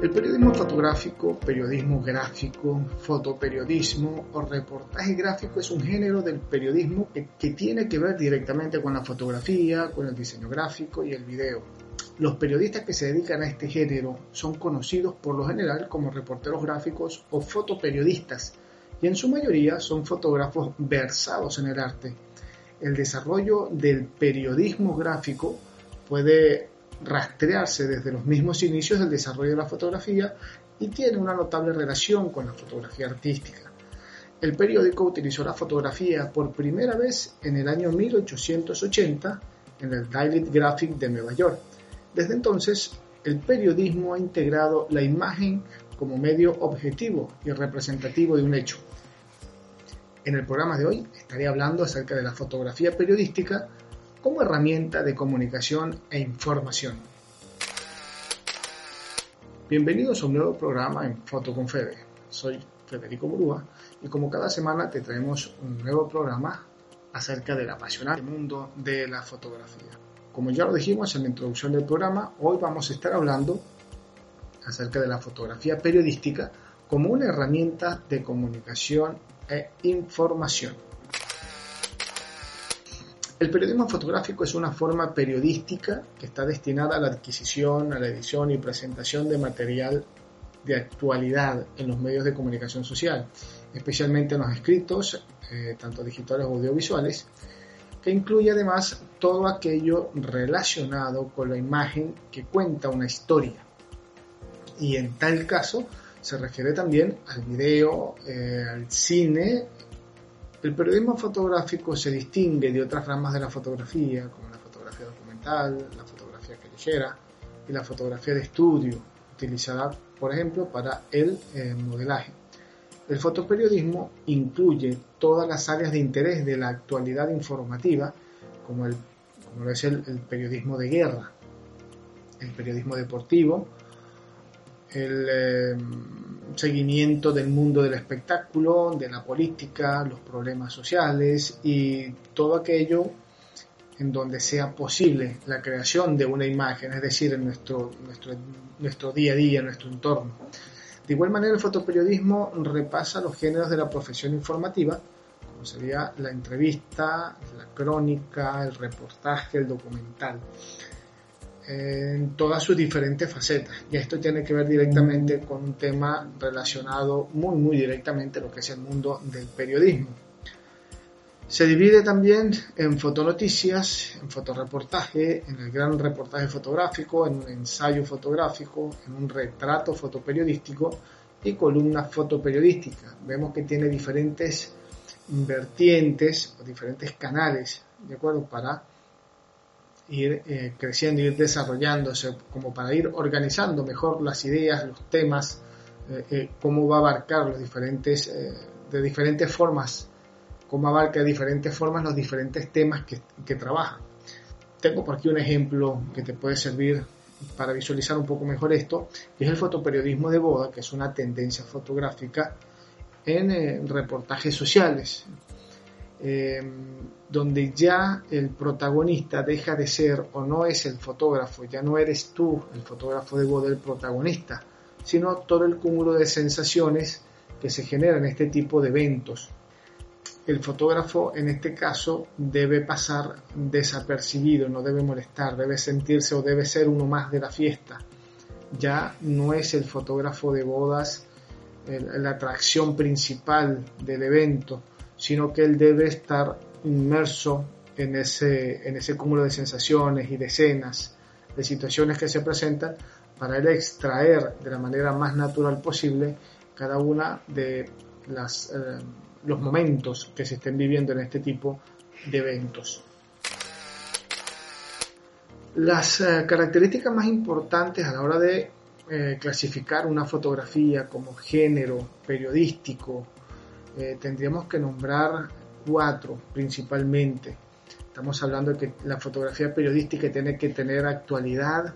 El periodismo fotográfico, periodismo gráfico, fotoperiodismo o reportaje gráfico es un género del periodismo que, tiene que ver directamente con la fotografía, con el diseño gráfico y el video. Los periodistas que se dedican a este género son conocidos por lo general como reporteros gráficos o fotoperiodistas y en su mayoría son fotógrafos versados en el arte. El desarrollo del periodismo gráfico puede rastrearse desde los mismos inicios del desarrollo de la fotografía y tiene una notable relación con la fotografía artística. El periódico utilizó la fotografía por primera vez en el año 1880 en el Daily Graphic de Nueva York. Desde entonces, el periodismo ha integrado la imagen como medio objetivo y representativo de un hecho. En el programa de hoy estaré hablando acerca de la fotografía periodística como herramienta de comunicación e información. Bienvenidos a un nuevo programa en Foto con Fede. Soy Federico Burúa y como cada semana te traemos un nuevo programa acerca del apasionante mundo de la fotografía. Como ya lo dijimos en la introducción del programa, hoy vamos a estar hablando acerca de la fotografía periodística como una herramienta de comunicación e información. El periodismo fotográfico es una forma periodística que está destinada a la adquisición, a la edición y presentación de material de actualidad en los medios de comunicación social, especialmente en los escritos, eh, tanto digitales o audiovisuales, que incluye además todo aquello relacionado con la imagen que cuenta una historia. Y en tal caso se refiere también al video, eh, al cine el periodismo fotográfico se distingue de otras ramas de la fotografía, como la fotografía documental, la fotografía callejera y la fotografía de estudio, utilizada, por ejemplo, para el eh, modelaje. El fotoperiodismo incluye todas las áreas de interés de la actualidad informativa, como, como es el periodismo de guerra, el periodismo deportivo, el em, seguimiento del mundo del espectáculo, de la política, los problemas sociales y todo aquello en donde sea posible la creación de una imagen, es decir, en nuestro, nuestro, nuestro día a día, en nuestro entorno. De igual manera, el fotoperiodismo repasa los géneros de la profesión informativa, como sería la entrevista, la crónica, el reportaje, el documental en todas sus diferentes facetas. Y esto tiene que ver directamente con un tema relacionado muy, muy directamente a lo que es el mundo del periodismo. Se divide también en fotonoticias, en fotoreportaje, en el gran reportaje fotográfico, en un ensayo fotográfico, en un retrato fotoperiodístico y columna fotoperiodística. Vemos que tiene diferentes vertientes o diferentes canales, ¿de acuerdo? Para ir eh, creciendo, ir desarrollándose, como para ir organizando mejor las ideas, los temas, eh, eh, cómo va a abarcar los diferentes, de diferentes formas, cómo abarca de diferentes formas los diferentes temas que, que trabaja. Tengo por aquí un ejemplo que te puede servir para visualizar un poco mejor esto, que es el fotoperiodismo de boda, que es una tendencia fotográfica en reportajes sociales. Eh, donde ya el protagonista deja de ser o no es el fotógrafo, ya no eres tú el fotógrafo de boda, el protagonista, sino todo el cúmulo de sensaciones que se generan en este tipo de eventos. El fotógrafo en este caso debe pasar desapercibido, no debe molestar, debe sentirse o debe ser uno más de la fiesta. Ya no es el fotógrafo de bodas la atracción principal del evento, sino que él debe estar inmerso en ese, en ese cúmulo de sensaciones y de escenas, de situaciones que se presentan, para él extraer de la manera más natural posible cada una de las, eh, los momentos que se estén viviendo en este tipo de eventos. Las eh, características más importantes a la hora de eh, clasificar una fotografía como género periodístico eh, tendríamos que nombrar cuatro principalmente. Estamos hablando de que la fotografía periodística tiene que tener actualidad,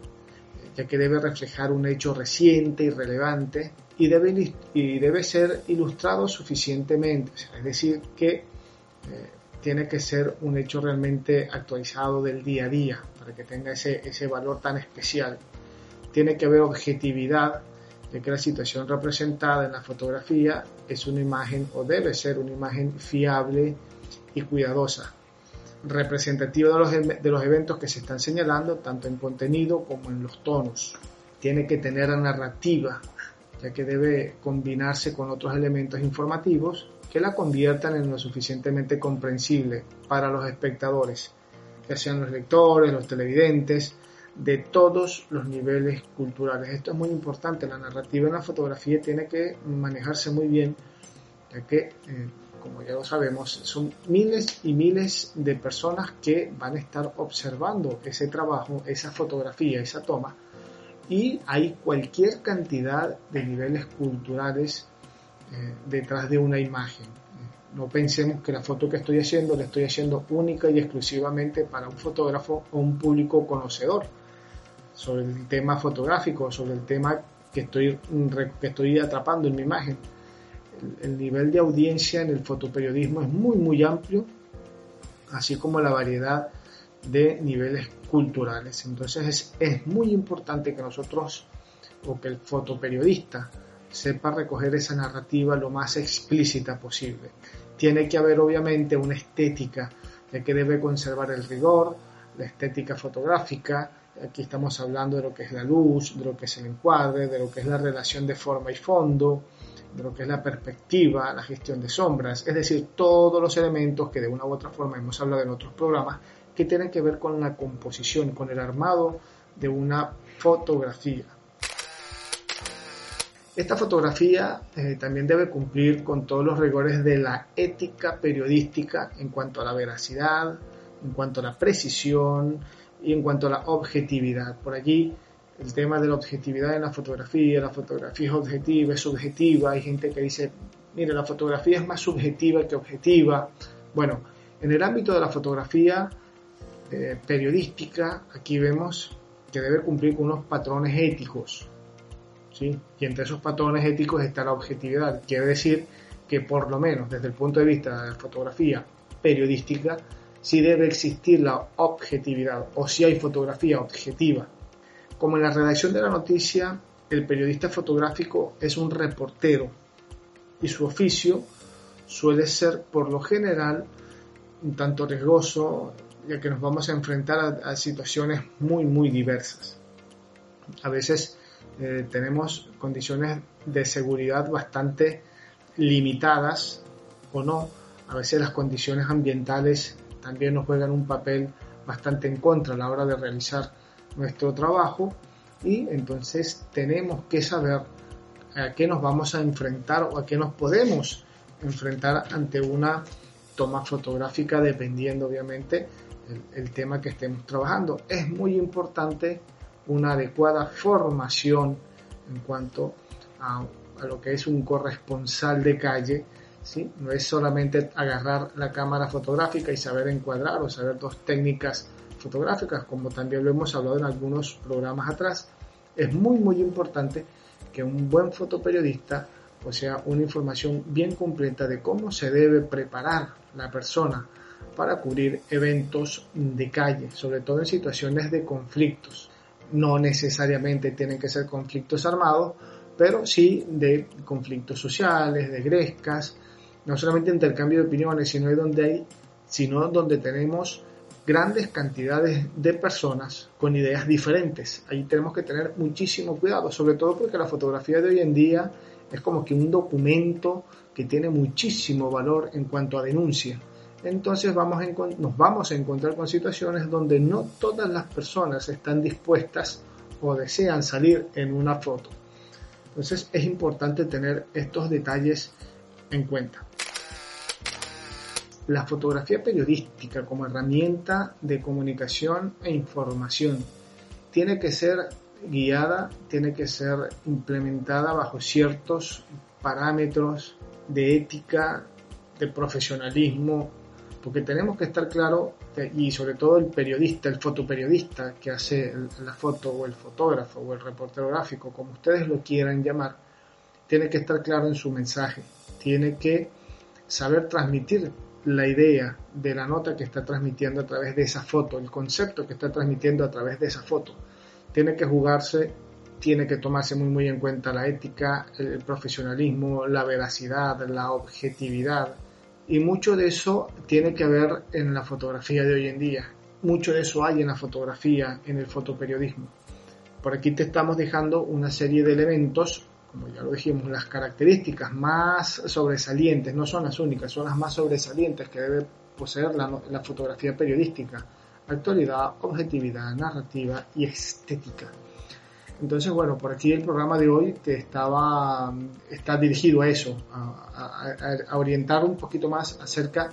ya que debe reflejar un hecho reciente y relevante y debe, y debe ser ilustrado suficientemente, es decir, que eh, tiene que ser un hecho realmente actualizado del día a día para que tenga ese, ese valor tan especial. Tiene que haber objetividad de que la situación representada en la fotografía es una imagen o debe ser una imagen fiable y cuidadosa, representativa de los, de los eventos que se están señalando, tanto en contenido como en los tonos. Tiene que tener narrativa, ya que debe combinarse con otros elementos informativos que la conviertan en lo suficientemente comprensible para los espectadores, ya sean los lectores, los televidentes, de todos los niveles culturales. Esto es muy importante, la narrativa en la fotografía tiene que manejarse muy bien, ya que, eh, como ya lo sabemos, son miles y miles de personas que van a estar observando ese trabajo, esa fotografía, esa toma, y hay cualquier cantidad de niveles culturales eh, detrás de una imagen. No pensemos que la foto que estoy haciendo la estoy haciendo única y exclusivamente para un fotógrafo o un público conocedor sobre el tema fotográfico, sobre el tema que estoy, que estoy atrapando en mi imagen. El, nivel de audiencia en el fotoperiodismo es muy, muy amplio, así como la variedad de niveles culturales. Entonces es, es muy importante que nosotros o que el fotoperiodista sepa recoger esa narrativa lo más explícita posible. Tiene que haber obviamente una estética de que debe conservar el rigor, la estética fotográfica, Aquí estamos hablando de lo que es la luz, de lo que es el encuadre, de lo que es la relación de forma y fondo, de lo que es la perspectiva, la gestión de sombras, es decir, todos los elementos que de una u otra forma hemos hablado en otros programas que tienen que ver con la composición, con el armado de una fotografía. Esta fotografía eh, también debe cumplir con todos los rigores de la ética periodística en cuanto a la veracidad, en cuanto a la precisión, y en cuanto a la objetividad. Por allí el tema de la objetividad en la fotografía, la fotografía es objetiva, es subjetiva, hay gente que dice, mire, la fotografía es más subjetiva que objetiva. Bueno, en el ámbito de la fotografía eh, periodística, aquí vemos que debe cumplir con unos patrones éticos, ¿sí? Y entre esos patrones éticos está la objetividad. Quiere decir que por lo menos desde el punto de vista de la fotografía periodística, si debe existir la objetividad o si hay fotografía objetiva. Como en la redacción de la noticia, el periodista fotográfico es un reportero y su oficio suele ser por lo general un tanto riesgoso, ya que nos vamos a enfrentar a, situaciones muy, muy diversas. A veces eh, tenemos condiciones de seguridad bastante limitadas o no. A veces las condiciones ambientales también nos juegan un papel bastante en contra a la hora de realizar nuestro trabajo y entonces tenemos que saber a qué nos vamos a enfrentar o a qué nos podemos enfrentar ante una toma fotográfica dependiendo obviamente el, tema que estemos trabajando. Es muy importante una adecuada formación en cuanto a lo que es un corresponsal de calle no es solamente agarrar la cámara fotográfica y saber encuadrar o saber dos técnicas fotográficas, como también lo hemos hablado en algunos programas atrás. Es muy, muy importante que un buen fotoperiodista posea una información bien completa de cómo se debe preparar la persona para cubrir eventos de calle, sobre todo en situaciones de conflictos. No necesariamente tienen que ser conflictos armados, pero sí de conflictos sociales, de grescas, no solamente intercambio de opiniones, sino donde hay, sino donde tenemos grandes cantidades de personas con ideas diferentes. Ahí tenemos que tener muchísimo cuidado, sobre todo porque la fotografía de hoy en día es como que un documento que tiene muchísimo valor en cuanto a denuncia. Entonces vamos nos vamos a encontrar con situaciones donde no todas las personas están dispuestas o desean salir en una foto. Entonces es importante tener estos detalles en cuenta. La fotografía periodística como herramienta de comunicación e información tiene que ser guiada, tiene que ser implementada bajo ciertos parámetros de ética, de profesionalismo, porque tenemos que estar claro, y sobre todo el periodista, el fotoperiodista que hace la foto, o el fotógrafo, o el reportero gráfico, como ustedes lo quieran llamar, tiene que estar claro en su mensaje, tiene que saber transmitir la idea de la nota que está transmitiendo a través de esa foto, el concepto que está transmitiendo a través de esa foto. Tiene que jugarse tiene que tomarse muy muy en cuenta la ética, el profesionalismo, la veracidad, la objetividad. Y mucho de eso tiene que ver en la fotografía de hoy en día. Mucho de eso hay en la fotografía, en el fotoperiodismo. Por aquí te estamos dejando una serie de elementos, como ya lo dijimos, las características más sobresalientes, no son las únicas, son las más sobresalientes que debe poseer la, fotografía periodística. Actualidad, objetividad, narrativa y estética. Entonces, bueno, por aquí el programa de hoy te estaba, está dirigido a eso, a, orientar un poquito más acerca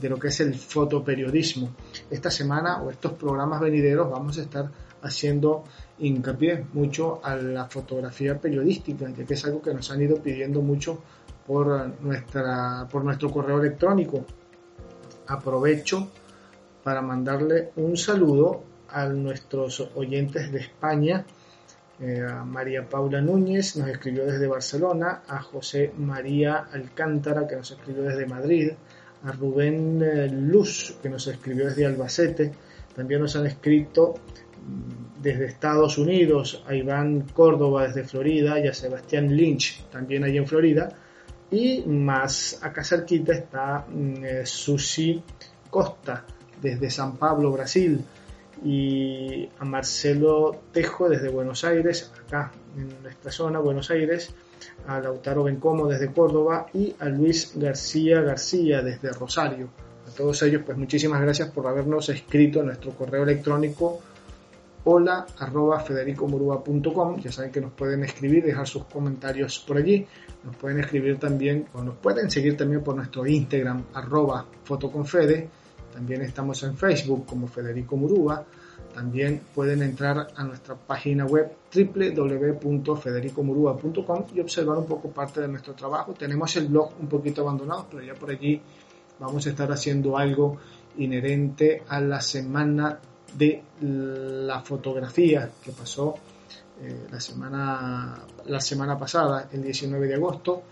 de lo que es el fotoperiodismo. Esta semana o estos programas venideros vamos a estar haciendo hincapié mucho a la fotografía periodística, ya que es algo que nos han ido pidiendo mucho por, nuestra, por nuestro correo electrónico. Aprovecho para mandarle un saludo a nuestros oyentes de España, eh, a María Paula Núñez, nos escribió desde Barcelona, a José María Alcántara, que nos escribió desde Madrid, a Rubén eh, Luz, que nos escribió desde Albacete, también nos han escrito desde Estados Unidos, a Iván Córdoba desde Florida y a Sebastián Lynch también allí en Florida. Y más acá cerquita está mm, eh, Susi Costa desde San Pablo, Brasil y a Marcelo Tejo desde Buenos Aires, acá en nuestra zona, Buenos Aires, a Lautaro Bencomo desde Córdoba y a Luis García García desde Rosario. A todos ellos, pues muchísimas gracias por habernos escrito en nuestro correo electrónico hola arroba federicomurua.com ya saben que nos pueden escribir, dejar sus comentarios por allí, nos pueden escribir también o nos pueden seguir también por nuestro Instagram arroba fotoconfede también estamos en Facebook como Federico Murúa. También pueden entrar a nuestra página web www.federicomurúa.com y observar un poco parte de nuestro trabajo. Tenemos el blog un poquito abandonado, pero ya por allí vamos a estar haciendo algo inherente a la semana de la fotografía que pasó eh, la, semana, la semana pasada, el 19 de agosto.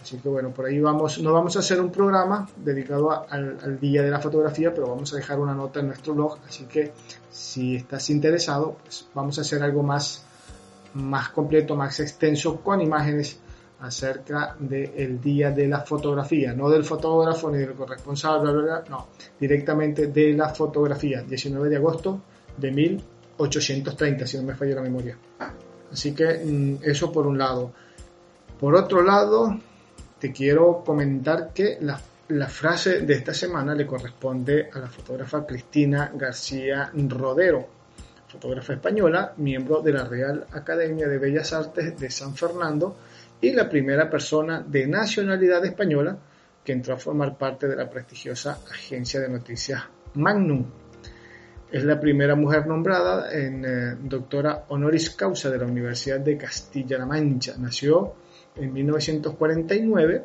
Así que bueno, por ahí vamos, no vamos a hacer un programa dedicado al, día de la fotografía, pero vamos a dejar una nota en nuestro blog, así que si estás interesado, pues vamos a hacer algo más, más completo, más extenso, con imágenes acerca del día de la fotografía, no del fotógrafo ni del corresponsal, no, directamente de la fotografía, 19 de agosto de 1830, si no me falla la memoria. Así que mm, eso por un lado. Por otro lado, te quiero comentar que la, frase de esta semana le corresponde a la fotógrafa Cristina García Rodero, fotógrafa española, miembro de la Real Academia de Bellas Artes de San Fernando y la primera persona de nacionalidad española que entró a formar parte de la prestigiosa agencia de noticias Magnum. Es la primera mujer nombrada en eh, doctora honoris causa de la Universidad de Castilla-La Mancha. Nació en 1949.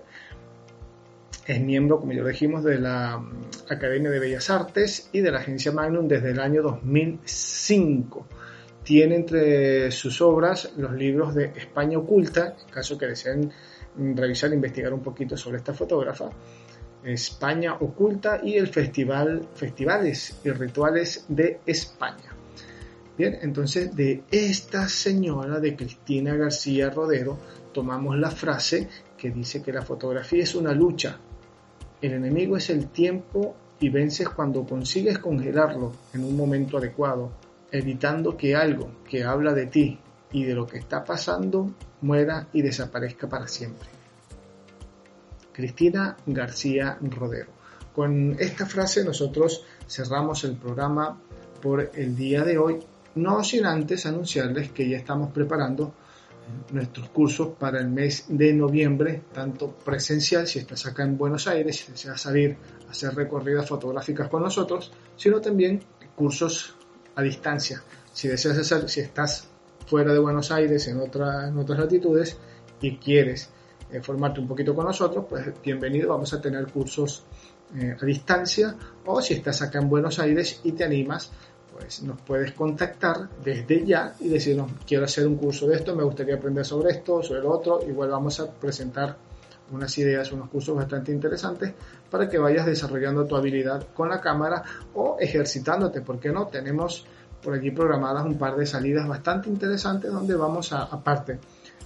Es miembro, como ya lo dijimos, de la mm, Academia de Bellas Artes y de la Agencia Magnum desde el año 2005. Tiene entre sus obras los libros de España Oculta, en caso que deseen mm, revisar e investigar un poquito sobre esta fotógrafa, España Oculta y el Festival Festivales y Rituales de España. Bien, entonces de esta señora, de Cristina García Rodero, tomamos la frase que dice que la fotografía es una lucha. El enemigo es el tiempo y vences cuando consigues congelarlo en un momento adecuado, evitando que algo que habla de ti y de lo que está pasando muera y desaparezca para siempre. Cristina García Rodero. Con esta frase nosotros cerramos el programa por el día de hoy, no sin antes anunciarles que ya estamos preparando nuestros cursos para el mes de noviembre, tanto presencial, si estás acá en Buenos Aires, si deseas salir a hacer recorridas fotográficas con nosotros, sino también cursos a distancia. Si deseas hacer, si estás fuera de Buenos Aires, en, otra, en otras latitudes, y quieres eh, formarte un poquito con nosotros, pues bienvenido, vamos a tener cursos eh, a distancia, o si estás acá en Buenos Aires y te animas, pues nos puedes contactar desde ya y decirnos, quiero hacer un curso de esto, me gustaría aprender sobre esto, sobre lo otro, igual vamos a presentar unas ideas, unos cursos bastante interesantes para que vayas desarrollando tu habilidad con la cámara o ejercitándote, porque no? Tenemos por allí programadas un par de salidas bastante interesantes donde vamos a, aparte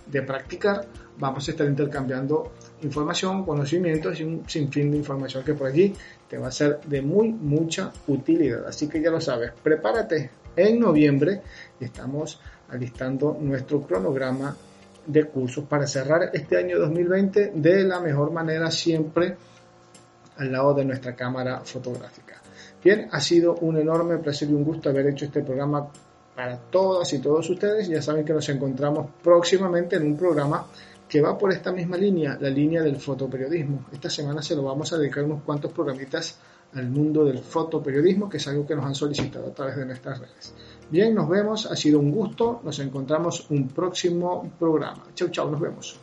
de practicar, vamos a estar intercambiando información, conocimientos y un sinfín de información que por allí te va a ser de muy mucha utilidad. Así que ya lo sabes, prepárate en noviembre y estamos alistando nuestro cronograma de cursos para cerrar este año 2020 de la mejor manera siempre al lado de nuestra cámara fotográfica. Bien, ha sido un enorme placer y un gusto haber hecho este programa para todas y todos ustedes. Ya saben que nos encontramos próximamente en un programa que va por esta misma línea, la línea del fotoperiodismo. Esta semana se lo vamos a dedicar unos cuantos programitas al mundo del fotoperiodismo, que es algo que nos han solicitado a través de nuestras redes. Bien, nos vemos, ha sido un gusto, nos encontramos un próximo programa. Chau, chau, nos vemos.